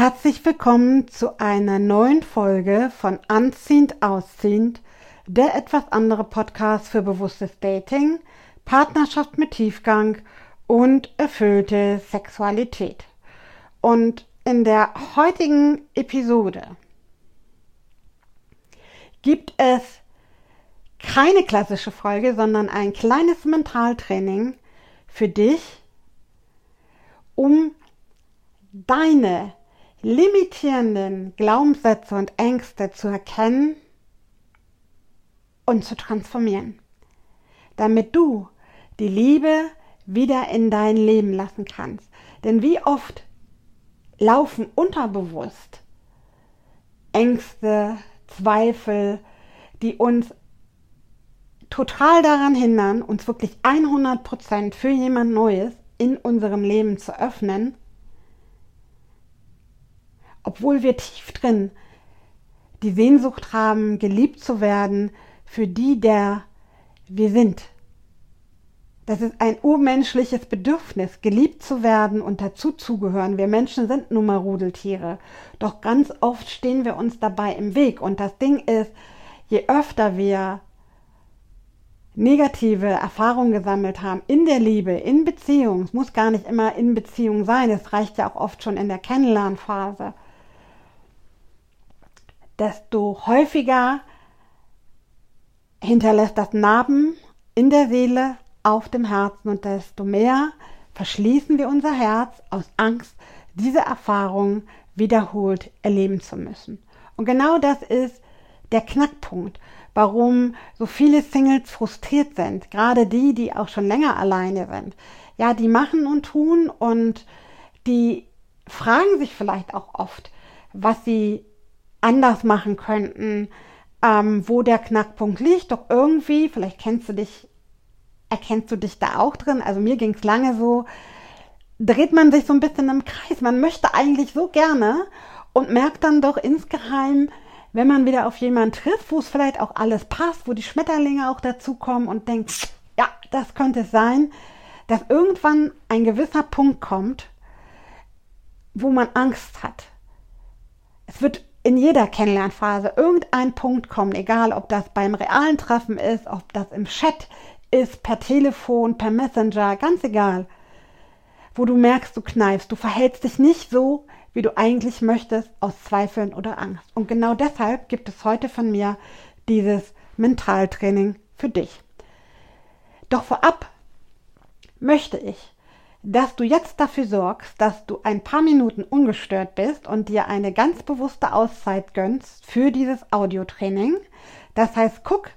Herzlich willkommen zu einer neuen Folge von Anziehend Ausziehend, der etwas andere Podcast für bewusstes Dating, Partnerschaft mit Tiefgang und erfüllte Sexualität. Und in der heutigen Episode gibt es keine klassische Folge, sondern ein kleines Mentaltraining für dich, um deine limitierenden Glaubenssätze und Ängste zu erkennen und zu transformieren, damit du die Liebe wieder in dein Leben lassen kannst. Denn wie oft laufen unterbewusst Ängste, Zweifel, die uns total daran hindern, uns wirklich 100% für jemand Neues in unserem Leben zu öffnen, obwohl wir tief drin die Sehnsucht haben, geliebt zu werden für die, der wir sind. Das ist ein urmenschliches Bedürfnis, geliebt zu werden und dazu zugehören. Wir Menschen sind nun mal Rudeltiere. Doch ganz oft stehen wir uns dabei im Weg. Und das Ding ist, je öfter wir negative Erfahrungen gesammelt haben in der Liebe, in Beziehung, es muss gar nicht immer in Beziehung sein, es reicht ja auch oft schon in der Kennenlernphase, desto häufiger hinterlässt das Narben in der Seele, auf dem Herzen und desto mehr verschließen wir unser Herz aus Angst, diese Erfahrung wiederholt erleben zu müssen. Und genau das ist der Knackpunkt, warum so viele Singles frustriert sind, gerade die, die auch schon länger alleine sind. Ja, die machen und tun und die fragen sich vielleicht auch oft, was sie anders machen könnten, ähm, wo der Knackpunkt liegt. Doch irgendwie, vielleicht kennst du dich, erkennst du dich da auch drin. Also mir ging es lange so, dreht man sich so ein bisschen im Kreis. Man möchte eigentlich so gerne und merkt dann doch insgeheim, wenn man wieder auf jemanden trifft, wo es vielleicht auch alles passt, wo die Schmetterlinge auch dazukommen und denkt, ja, das könnte es sein, dass irgendwann ein gewisser Punkt kommt, wo man Angst hat. Es wird in jeder Kennenlernphase irgendein Punkt kommen, egal ob das beim realen Treffen ist, ob das im Chat ist, per Telefon, per Messenger, ganz egal, wo du merkst, du kneifst, du verhältst dich nicht so, wie du eigentlich möchtest, aus Zweifeln oder Angst. Und genau deshalb gibt es heute von mir dieses Mentaltraining für dich. Doch vorab möchte ich, dass du jetzt dafür sorgst, dass du ein paar Minuten ungestört bist und dir eine ganz bewusste Auszeit gönnst für dieses Audiotraining. Das heißt, guck,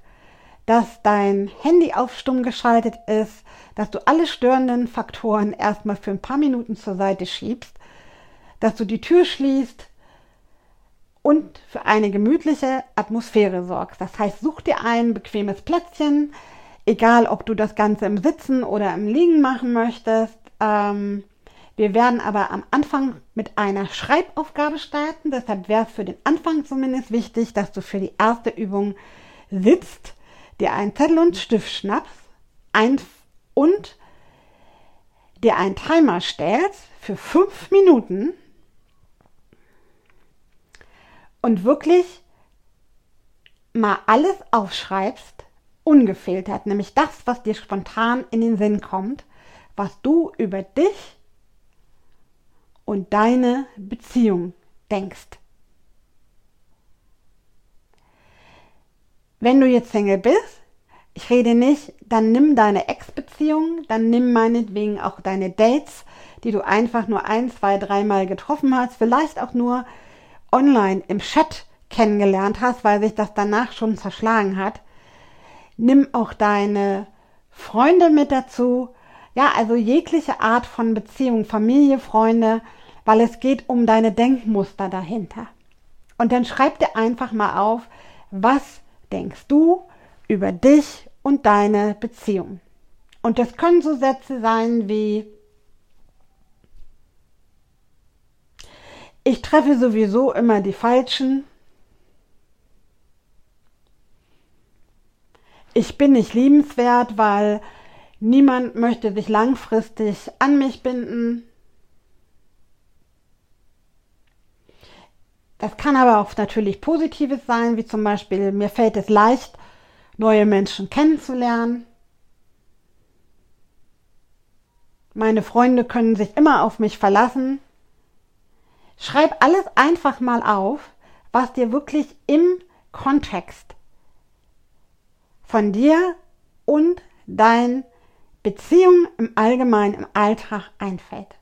dass dein Handy auf stumm geschaltet ist, dass du alle störenden Faktoren erstmal für ein paar Minuten zur Seite schiebst, dass du die Tür schließt und für eine gemütliche Atmosphäre sorgst. Das heißt, such dir ein bequemes Plätzchen, egal ob du das Ganze im Sitzen oder im Liegen machen möchtest. Ähm, wir werden aber am Anfang mit einer Schreibaufgabe starten. Deshalb wäre es für den Anfang zumindest wichtig, dass du für die erste Übung sitzt, dir einen Zettel und Stift schnappst ein und dir einen Timer stellst für fünf Minuten und wirklich mal alles aufschreibst, ungefiltert, nämlich das, was dir spontan in den Sinn kommt was du über dich und deine Beziehung denkst. Wenn du jetzt Single bist, ich rede nicht, dann nimm deine Ex-Beziehung, dann nimm meinetwegen auch deine Dates, die du einfach nur ein, zwei, dreimal getroffen hast, vielleicht auch nur online im Chat kennengelernt hast, weil sich das danach schon zerschlagen hat. Nimm auch deine Freunde mit dazu, ja, also jegliche Art von Beziehung, Familie, Freunde, weil es geht um deine Denkmuster dahinter. Und dann schreib dir einfach mal auf, was denkst du über dich und deine Beziehung. Und das können so Sätze sein wie, ich treffe sowieso immer die Falschen. Ich bin nicht liebenswert, weil Niemand möchte sich langfristig an mich binden. Das kann aber auch natürlich Positives sein, wie zum Beispiel, mir fällt es leicht, neue Menschen kennenzulernen. Meine Freunde können sich immer auf mich verlassen. Schreib alles einfach mal auf, was dir wirklich im Kontext von dir und deinen Beziehungen im Allgemeinen im Alltag einfällt.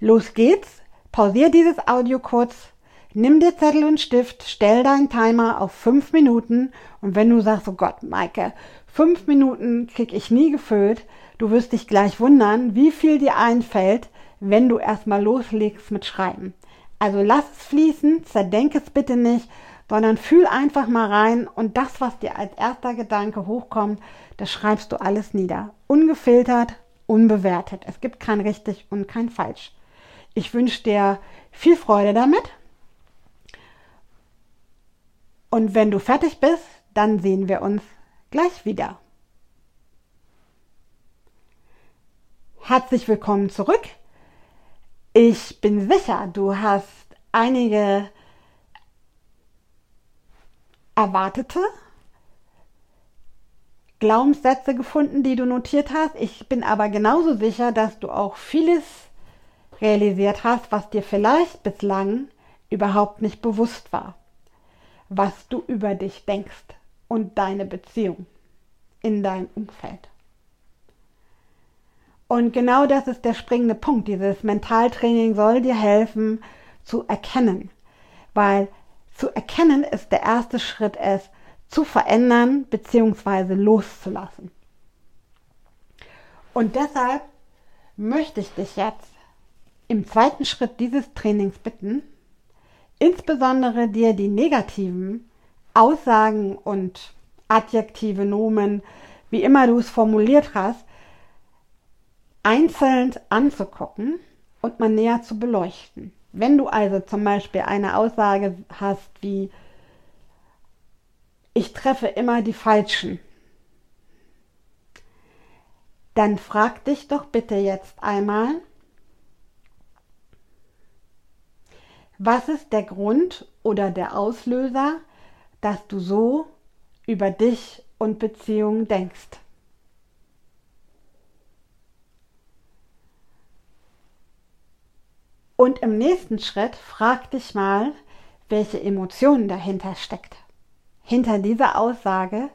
Los geht's, pausier dieses Audio kurz, Nimm dir Zettel und Stift, stell deinen Timer auf fünf Minuten. Und wenn du sagst, oh Gott, Maike, fünf Minuten krieg ich nie gefüllt, du wirst dich gleich wundern, wie viel dir einfällt, wenn du erstmal loslegst mit Schreiben. Also lass es fließen, zerdenk es bitte nicht, sondern fühl einfach mal rein und das, was dir als erster Gedanke hochkommt, das schreibst du alles nieder. Ungefiltert, unbewertet. Es gibt kein richtig und kein falsch. Ich wünsche dir viel Freude damit und wenn du fertig bist, dann sehen wir uns gleich wieder. Herzlich willkommen zurück. Ich bin sicher, du hast einige erwartete Glaubenssätze gefunden, die du notiert hast. Ich bin aber genauso sicher, dass du auch vieles realisiert hast, was dir vielleicht bislang überhaupt nicht bewusst war was du über dich denkst und deine Beziehung in deinem Umfeld. Und genau das ist der springende Punkt. Dieses Mentaltraining soll dir helfen zu erkennen, weil zu erkennen ist der erste Schritt, es zu verändern bzw. loszulassen. Und deshalb möchte ich dich jetzt im zweiten Schritt dieses Trainings bitten, insbesondere dir die negativen Aussagen und Adjektive, Nomen, wie immer du es formuliert hast, einzeln anzugucken und mal näher zu beleuchten. Wenn du also zum Beispiel eine Aussage hast wie ich treffe immer die Falschen, dann frag dich doch bitte jetzt einmal, Was ist der Grund oder der Auslöser, dass du so über dich und Beziehungen denkst? Und im nächsten Schritt frag dich mal, welche Emotionen dahinter steckt. Hinter dieser Aussage,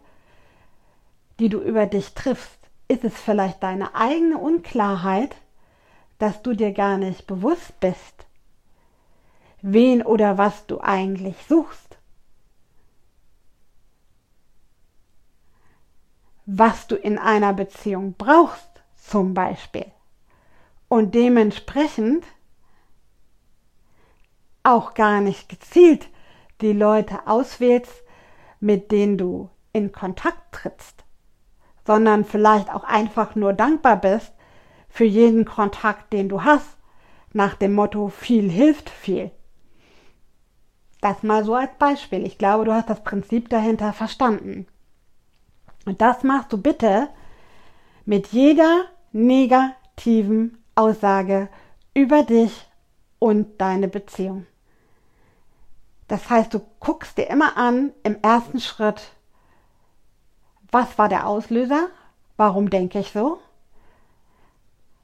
die du über dich triffst, ist es vielleicht deine eigene Unklarheit, dass du dir gar nicht bewusst bist, wen oder was du eigentlich suchst. Was du in einer Beziehung brauchst, zum Beispiel. Und dementsprechend auch gar nicht gezielt die Leute auswählst, mit denen du in Kontakt trittst, sondern vielleicht auch einfach nur dankbar bist für jeden Kontakt, den du hast, nach dem Motto viel hilft viel. Das mal so als Beispiel. Ich glaube, du hast das Prinzip dahinter verstanden. Und das machst du bitte mit jeder negativen Aussage über dich und deine Beziehung. Das heißt, du guckst dir immer an im ersten Schritt, was war der Auslöser? Warum denke ich so?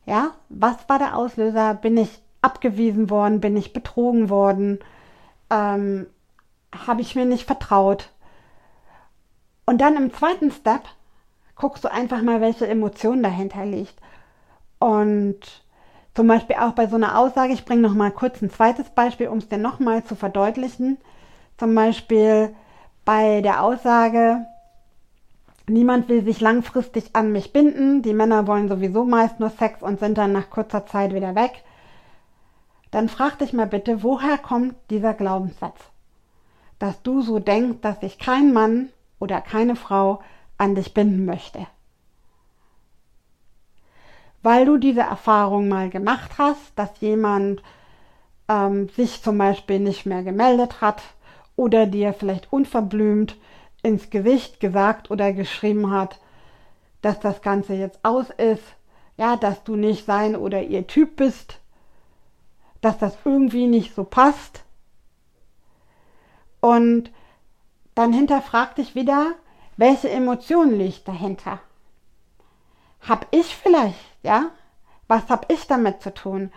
Ja, was war der Auslöser? Bin ich abgewiesen worden? Bin ich betrogen worden? ähm, habe ich mir nicht vertraut. Und dann im zweiten Step guckst du einfach mal, welche Emotion dahinter liegt. Und zum Beispiel auch bei so einer Aussage, ich bringe noch mal kurz ein zweites Beispiel, um es dir noch mal zu verdeutlichen. Zum Beispiel bei der Aussage, niemand will sich langfristig an mich binden, die Männer wollen sowieso meist nur Sex und sind dann nach kurzer Zeit wieder weg dann frag dich mal bitte, woher kommt dieser Glaubenssatz? Dass du so denkst, dass sich kein Mann oder keine Frau an dich binden möchte. Weil du diese Erfahrung mal gemacht hast, dass jemand ähm, sich zum Beispiel nicht mehr gemeldet hat oder dir vielleicht unverblümt ins Gesicht gesagt oder geschrieben hat, dass das Ganze jetzt aus ist, ja, dass du nicht sein oder ihr Typ bist, dass das irgendwie nicht so passt. Und dann hinterfrag dich wieder, welche Emotion liegt dahinter? Hab ich vielleicht, ja? Was hab ich damit zu tun?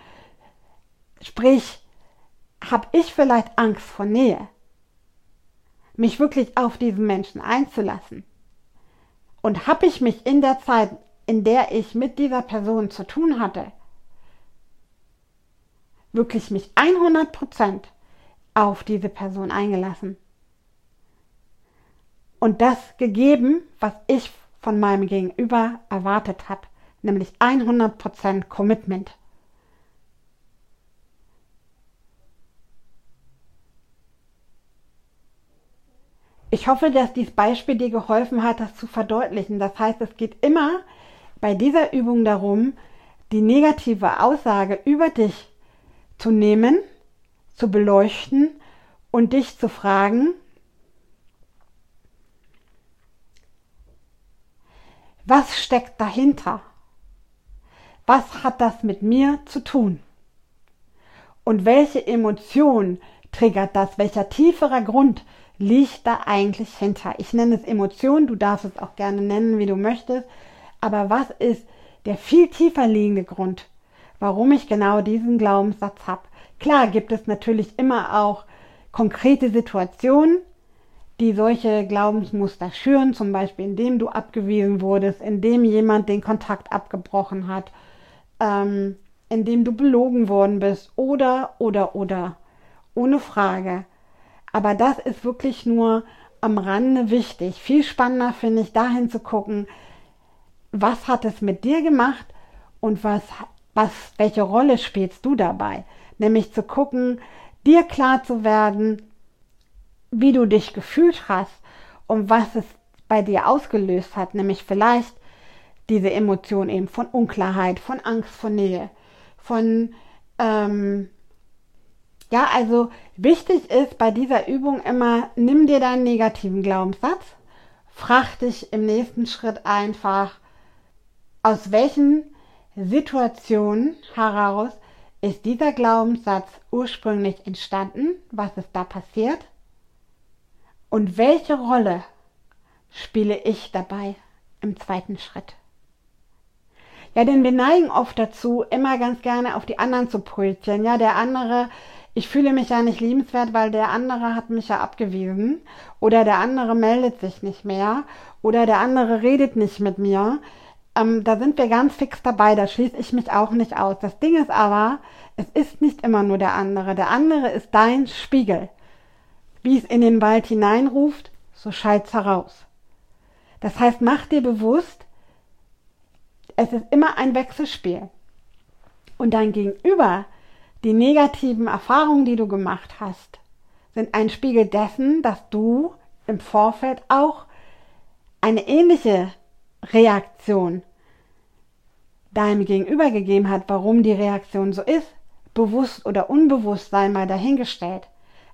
Sprich, hab ich vielleicht Angst vor Nähe? Mich wirklich auf diesen Menschen einzulassen? Und hab ich mich in der Zeit, in der ich mit dieser Person zu tun hatte, wirklich mich 100% auf diese Person eingelassen? und das gegeben, was ich von meinem Gegenüber erwartet habe, nämlich 100% Commitment. Ich hoffe, dass dieses Beispiel dir geholfen hat, das zu verdeutlichen. Das heißt, es geht immer bei dieser Übung darum, die negative Aussage über dich zu nehmen, zu beleuchten und dich zu fragen, Was steckt dahinter? Was hat das mit mir zu tun? Und welche Emotion triggert das? Welcher tieferer Grund liegt da eigentlich hinter? Ich nenne es Emotion, du darfst es auch gerne nennen, wie du möchtest. Aber was ist der viel tiefer liegende Grund, warum ich genau diesen Glaubenssatz habe? Klar gibt es natürlich immer auch konkrete Situationen, die solche Glaubensmuster schüren, zum Beispiel indem du abgewiesen wurdest, indem jemand den Kontakt abgebrochen hat, ähm, indem du belogen worden bist oder, oder, oder. Ohne Frage. Aber das ist wirklich nur am Rande wichtig. Viel spannender finde ich, dahin zu gucken, was hat es mit dir gemacht und was, was, welche Rolle spielst du dabei? Nämlich zu gucken, dir klar zu werden, wie du dich gefühlt hast und was es bei dir ausgelöst hat, nämlich vielleicht diese Emotion eben von Unklarheit, von Angst vor Nähe, von ähm, ja, also wichtig ist bei dieser Übung immer, nimm dir deinen negativen Glaubenssatz, frag dich im nächsten Schritt einfach, aus welchen Situationen heraus ist dieser Glaubenssatz ursprünglich entstanden, was ist da passiert und welche Rolle spiele ich dabei im zweiten Schritt? Ja, denn wir neigen oft dazu, immer ganz gerne auf die anderen zu projizieren. Ja, der andere, ich fühle mich ja nicht liebenswert, weil der andere hat mich ja abgewiesen. Oder der andere meldet sich nicht mehr. Oder der andere redet nicht mit mir. Ähm, da sind wir ganz fix dabei, da schließe ich mich auch nicht aus. Das Ding ist aber, es ist nicht immer nur der andere. Der andere ist dein Spiegel. Wie es in den Wald hineinruft, so schallt's heraus. Das heißt, mach dir bewusst, es ist immer ein Wechselspiel. Und dein Gegenüber, die negativen Erfahrungen, die du gemacht hast, sind ein Spiegel dessen, dass du im Vorfeld auch eine ähnliche Reaktion deinem Gegenüber gegeben hat, warum die Reaktion so ist, bewusst oder unbewusst sei mal dahingestellt.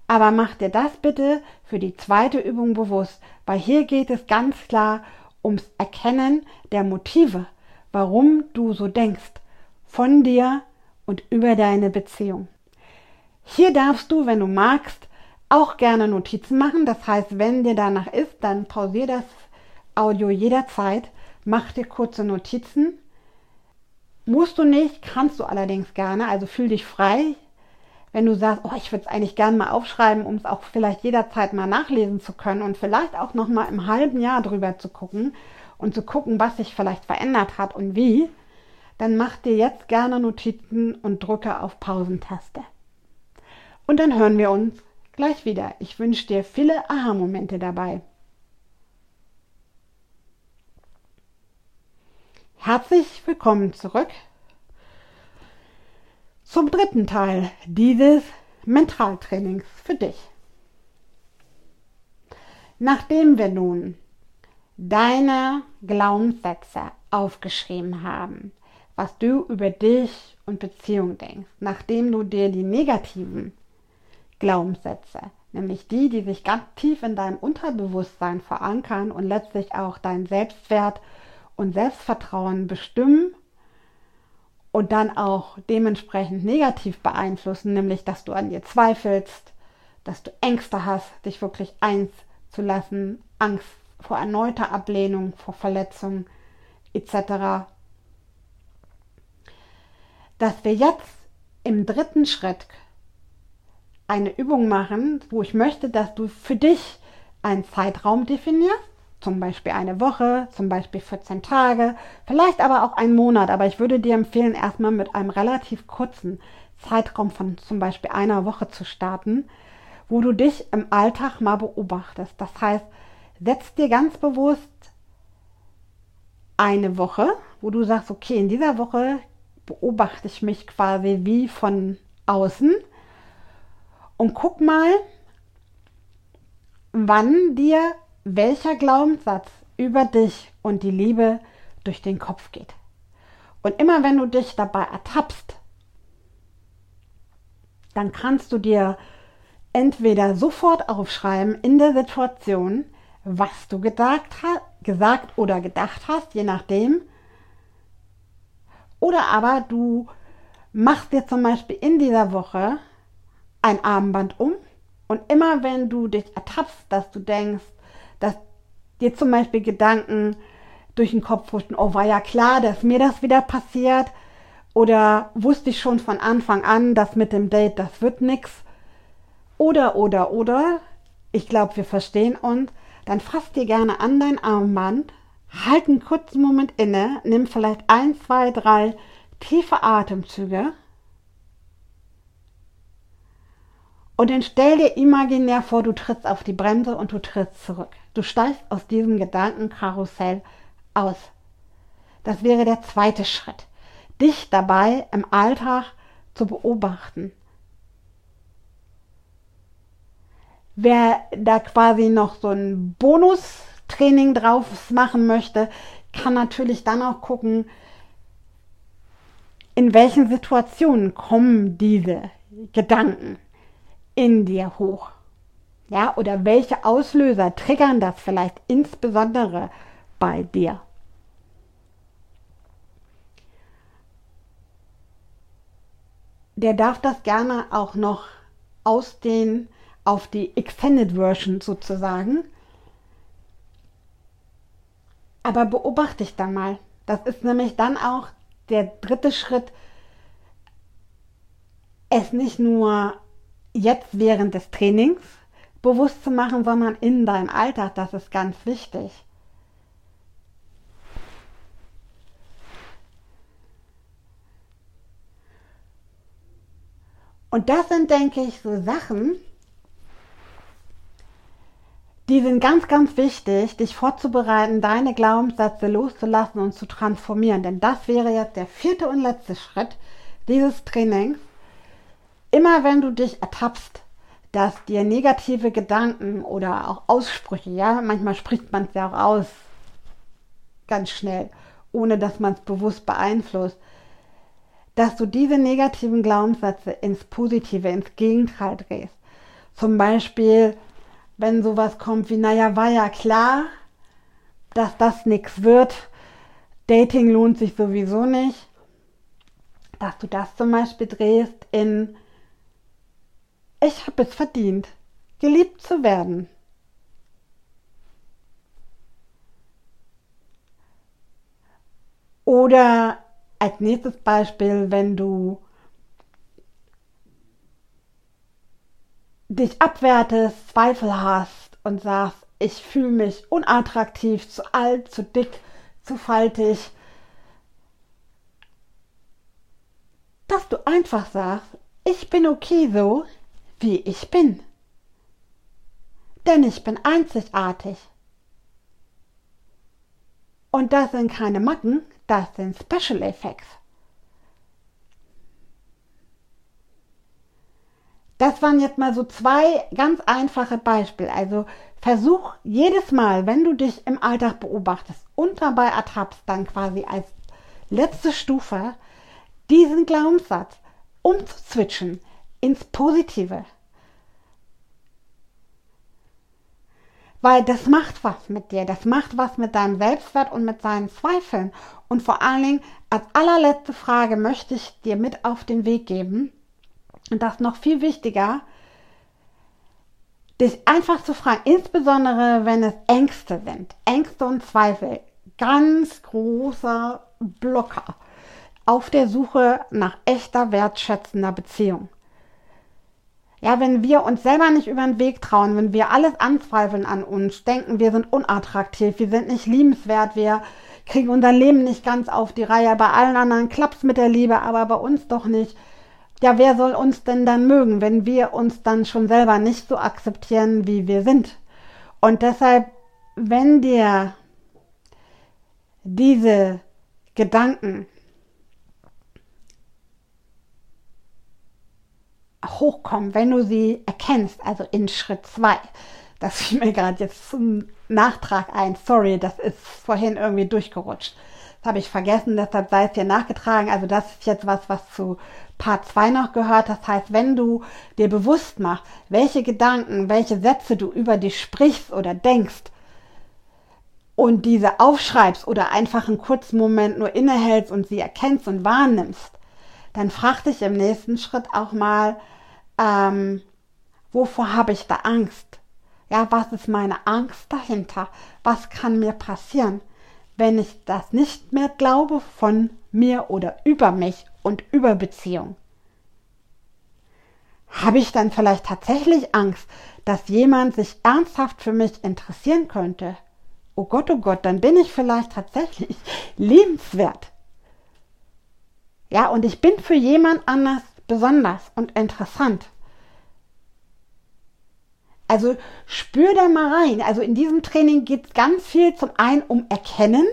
Aber mach dir das bitte für die zweite Übung bewusst, weil hier geht es ganz klar ums Erkennen der Motive, warum du so denkst, von dir und über deine Beziehung. Hier darfst du, wenn du magst, auch gerne Notizen machen. Das heißt, wenn dir danach ist, dann pausier das Audio jederzeit, mach dir kurze Notizen. Musst du nicht, kannst du allerdings gerne, also fühl dich frei, wenn du sagst, oh, ich würde es eigentlich gerne mal aufschreiben, um es auch vielleicht jederzeit mal nachlesen zu können und vielleicht auch noch mal im halben Jahr drüber zu gucken und zu gucken, was sich vielleicht verändert hat und wie, dann mach dir jetzt gerne Notizen und drücke auf Pausentaste. Und dann hören wir uns gleich wieder. Ich wünsche dir viele Aha-Momente dabei. Herzlich willkommen zurück zum dritten Teil dieses Mentaltrainings für dich. Nachdem wir nun deine Glaubenssätze aufgeschrieben haben, was du über dich und Beziehung denkst, nachdem du dir die negativen Glaubenssätze, nämlich die, die sich ganz tief in deinem Unterbewusstsein verankern und letztlich auch dein Selbstwert und Selbstvertrauen bestimmen und dann auch dementsprechend negativ beeinflussen, nämlich dass du an dir zweifelst, dass du Ängste hast, dich wirklich einzulassen, Angst vor erneuter Ablehnung, vor Verletzung etc. Dass wir jetzt im dritten Schritt eine Übung machen, wo ich möchte, dass du für dich einen Zeitraum definierst, zum Beispiel eine Woche, zum Beispiel 14 Tage, vielleicht aber auch einen Monat. Aber ich würde dir empfehlen, erstmal mit einem relativ kurzen Zeitraum von zum Beispiel einer Woche zu starten, wo du dich im Alltag mal beobachtest. Das heißt, setz dir ganz bewusst eine Woche, wo du sagst, okay, in dieser Woche beobachte ich mich quasi wie von außen und guck mal, wann dir welcher Glaubenssatz über dich und die Liebe durch den Kopf geht. Und immer wenn du dich dabei ertappst, dann kannst du dir entweder sofort aufschreiben in der Situation, was du gedacht, gesagt oder gedacht hast, je nachdem. Oder aber du machst dir zum Beispiel in dieser Woche ein Armband um und immer wenn du dich ertappst, dass du denkst, dass dir zum Beispiel Gedanken durch den Kopf huschen, oh war ja klar, dass mir das wieder passiert. Oder wusste ich schon von Anfang an, dass mit dem Date das wird nix. Oder oder oder ich glaube, wir verstehen uns, dann fass dir gerne an dein Armband, halt einen kurzen Moment inne, nimm vielleicht ein, zwei, drei tiefe Atemzüge Und dann stell dir imaginär vor, du trittst auf die Bremse und du trittst zurück. Du steigst aus diesem Gedankenkarussell aus. Das wäre der zweite Schritt. Dich dabei im Alltag zu beobachten. Wer da quasi noch so ein Bonustraining drauf machen möchte, kann natürlich dann auch gucken, in welchen Situationen kommen diese Gedanken in dir hoch? Ja, oder welche Auslöser triggern das vielleicht insbesondere bei dir? Der darf das gerne auch noch ausdehnen auf die Extended Version sozusagen. Aber beobachte dich dann mal. Das ist nämlich dann auch der dritte Schritt, es nicht nur jetzt während des Trainings bewusst zu machen, sondern in deinem Alltag, das ist ganz wichtig. Und das sind, denke ich, so Sachen, die sind ganz, ganz wichtig, dich vorzubereiten, deine Glaubenssätze loszulassen und zu transformieren. Denn das wäre jetzt der vierte und letzte Schritt dieses Trainings immer wenn du dich ertappst, dass dir negative Gedanken oder auch Aussprüche, ja, manchmal spricht man es ja auch aus, ganz schnell, ohne dass man es bewusst beeinflusst, dass du diese negativen Glaubenssätze ins Positive, ins Gegenteil drehst. Zum Beispiel, wenn sowas kommt wie, naja, war ja klar, dass das nichts wird, Dating lohnt sich sowieso nicht, dass du das zum Beispiel drehst in, ich habe es verdient, geliebt zu werden. Oder als nächstes Beispiel, wenn du dich abwertest, Zweifel hast und sagst, ich fühle mich unattraktiv, zu alt, zu dick, zu faltig, dass du einfach sagst, ich bin okay so, wie ich bin. Denn ich bin einzigartig. Und das sind keine Macken, das sind Special Effects. Das waren jetzt mal so zwei ganz einfache Beispiele. Also versuch jedes Mal, wenn du dich im Alltag beobachtest und dabei ertappst, dann quasi als letzte Stufe diesen Glaubenssatz umzuzwitschen ins Positive. Weil das macht was mit dir, das macht was mit deinem Selbstwert und mit seinen Zweifeln. Und vor allen Dingen, als allerletzte Frage möchte ich dir mit auf den Weg geben, und das noch viel wichtiger, dich einfach zu fragen, insbesondere wenn es Ängste sind, Ängste und Zweifel, ganz großer Blocker auf der Suche nach echter wertschätzender Beziehung. Ja, wenn wir uns selber nicht über den Weg trauen, wenn wir alles anzweifeln an uns, denken, wir sind unattraktiv, wir sind nicht liebenswert, wir kriegen unser Leben nicht ganz auf die Reihe, bei allen anderen klappt's mit der Liebe, aber bei uns doch nicht. Ja, wer soll uns denn dann mögen, wenn wir uns dann schon selber nicht so akzeptieren, wie wir sind? Und deshalb, wenn dir diese Gedanken hochkommen, wenn du sie erkennst, also in Schritt zwei. Das fiel mir gerade jetzt zum Nachtrag ein. Sorry, das ist vorhin irgendwie durchgerutscht. Das habe ich vergessen, deshalb sei es dir nachgetragen. Also das ist jetzt was, was zu Part 2 noch gehört. Das heißt, wenn du dir bewusst machst, welche Gedanken, welche Sätze du über dich sprichst oder denkst und diese aufschreibst oder einfach einen kurzen Moment nur innehältst und sie erkennst und wahrnimmst, dann frag dich im nächsten Schritt auch mal, ähm, wovor habe ich da Angst? Ja, was ist meine Angst dahinter? Was kann mir passieren, wenn ich das nicht mehr glaube von mir oder über mich und über Beziehung? Habe ich dann vielleicht tatsächlich Angst, dass jemand sich ernsthaft für mich interessieren könnte? Oh Gott, oh Gott, dann bin ich vielleicht tatsächlich liebenswert. Ja, und ich bin für jemand anders besonders und interessant. Also spür da mal rein. Also in diesem Training geht es ganz viel zum einen um Erkennen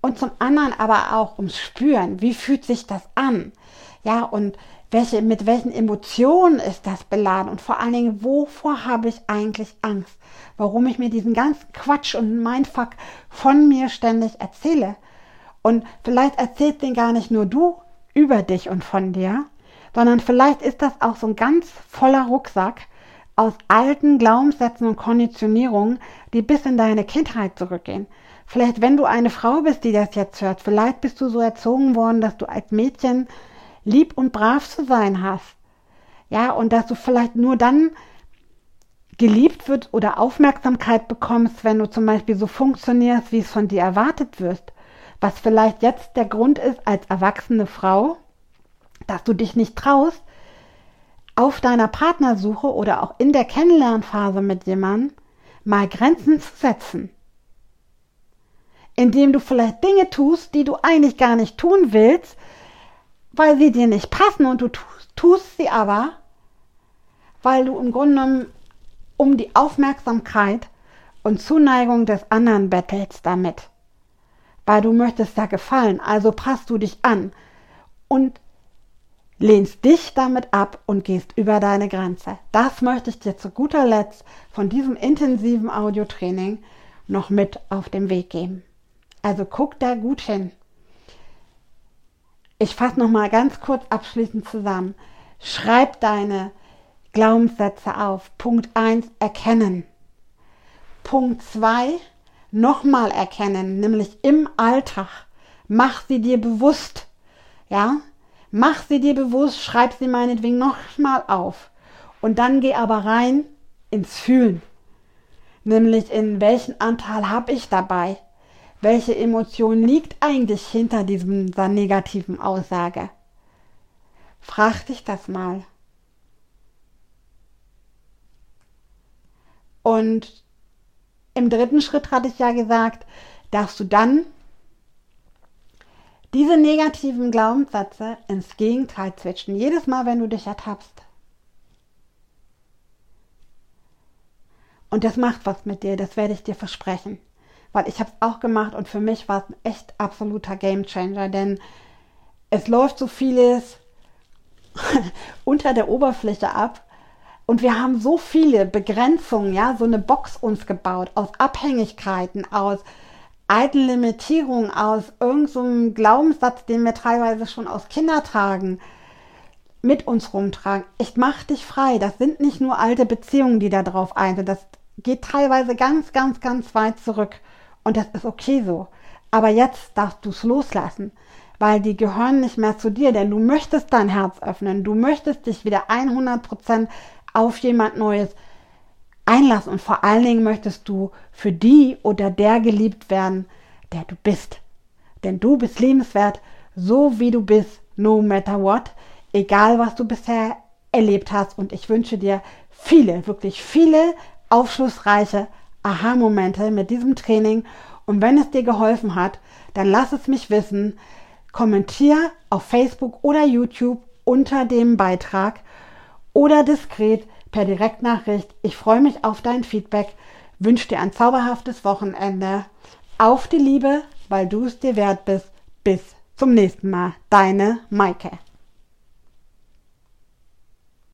und zum anderen aber auch ums Spüren. Wie fühlt sich das an? Ja, und welche, mit welchen Emotionen ist das beladen? Und vor allen Dingen, wovor habe ich eigentlich Angst? Warum ich mir diesen ganzen Quatsch und Mindfuck von mir ständig erzähle? Und vielleicht erzählt den gar nicht nur du über dich und von dir, sondern vielleicht ist das auch so ein ganz voller Rucksack aus alten Glaubenssätzen und Konditionierungen, die bis in deine Kindheit zurückgehen. Vielleicht, wenn du eine Frau bist, die das jetzt hört, vielleicht bist du so erzogen worden, dass du als Mädchen lieb und brav zu sein hast. Ja, und dass du vielleicht nur dann geliebt wird oder Aufmerksamkeit bekommst, wenn du zum Beispiel so funktionierst, wie es von dir erwartet wirst. Was vielleicht jetzt der Grund ist als erwachsene Frau, dass du dich nicht traust, auf deiner Partnersuche oder auch in der Kennenlernphase mit jemandem mal Grenzen zu setzen. Indem du vielleicht Dinge tust, die du eigentlich gar nicht tun willst, weil sie dir nicht passen und du tust, sie aber, weil du im Grunde genommen um die Aufmerksamkeit und Zuneigung des anderen bettelst damit. Weil du möchtest ja gefallen, also passt du dich an und lehnst dich damit ab und gehst über deine Grenze. Das möchte ich dir zu guter Letzt von diesem intensiven Audiotraining noch mit auf den Weg geben. Also guck da gut hin. Ich fasse noch mal ganz kurz abschließend zusammen. Schreib deine Glaubenssätze auf. Punkt 1 erkennen. Punkt 2 nochmal erkennen, nämlich im Alltag. Mach sie dir bewusst. Ja, Mach sie dir bewusst, schreib sie meinetwegen nochmal auf. Und dann geh aber rein ins Fühlen. Nämlich in welchen Anteil habe ich dabei? Welche Emotion liegt eigentlich hinter dieser negativen Aussage? Frag dich das mal. Und im dritten Schritt hatte ich ja gesagt, darfst du dann diese negativen Glaubenssätze ins Gegenteil switchen. Jedes Mal, wenn du dich ertappst. Und das macht was mit dir, das werde ich dir versprechen. Weil ich habe es auch gemacht und für mich war es ein echt absoluter Gamechanger, denn es läuft so vieles unter der Oberfläche ab. Und wir haben so viele Begrenzungen, ja, so eine Box uns gebaut aus Abhängigkeiten, aus alten Limitierung aus irgendeinem so Glaubenssatz, den wir teilweise schon aus Kindertagen mit uns rumtragen. Ich mach dich frei. Das sind nicht nur alte Beziehungen, die da drauf ein. Das geht teilweise ganz, ganz, ganz weit zurück. Und das ist okay so. Aber jetzt darfst du es loslassen, weil die gehören nicht mehr zu dir, denn du möchtest dein Herz öffnen. Du möchtest dich wieder 100% auf jemand Neues einlassen und vor allen Dingen möchtest du für die oder der geliebt werden, der du bist. Denn du bist lebenswert, so wie du bist, no matter what, egal was du bisher erlebt hast. Und ich wünsche dir viele, wirklich viele aufschlussreiche Aha-Momente mit diesem Training. Und wenn es dir geholfen hat, dann lass es mich wissen. Kommentier auf Facebook oder YouTube unter dem Beitrag oder diskret per Direktnachricht. Ich freue mich auf dein Feedback, wünsche dir ein zauberhaftes Wochenende. Auf die Liebe, weil du es dir wert bist. Bis zum nächsten Mal. Deine Maike.